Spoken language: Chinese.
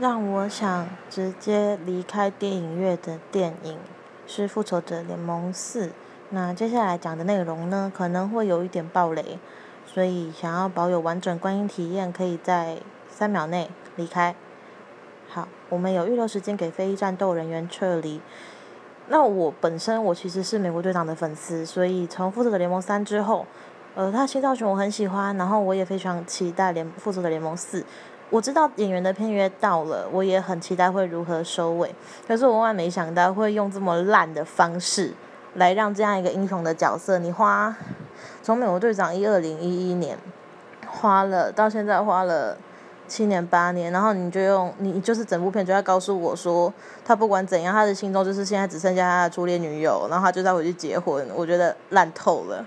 让我想直接离开电影院的电影是《复仇者联盟四》。那接下来讲的内容呢，可能会有一点暴雷，所以想要保有完整观影体验，可以在三秒内离开。好，我们有预留时间给非战斗人员撤离。那我本身我其实是美国队长的粉丝，所以从《复仇者联盟三》之后，呃，他新造型我很喜欢，然后我也非常期待《联复仇者联盟四》。我知道演员的片约到了，我也很期待会如何收尾。可是我万万没想到会用这么烂的方式来让这样一个英雄的角色，你花从美国队长一二零一一年花了到现在花了七年八年，然后你就用你就是整部片就要告诉我说，他不管怎样，他的心中就是现在只剩下他的初恋女友，然后他就再回去结婚。我觉得烂透了。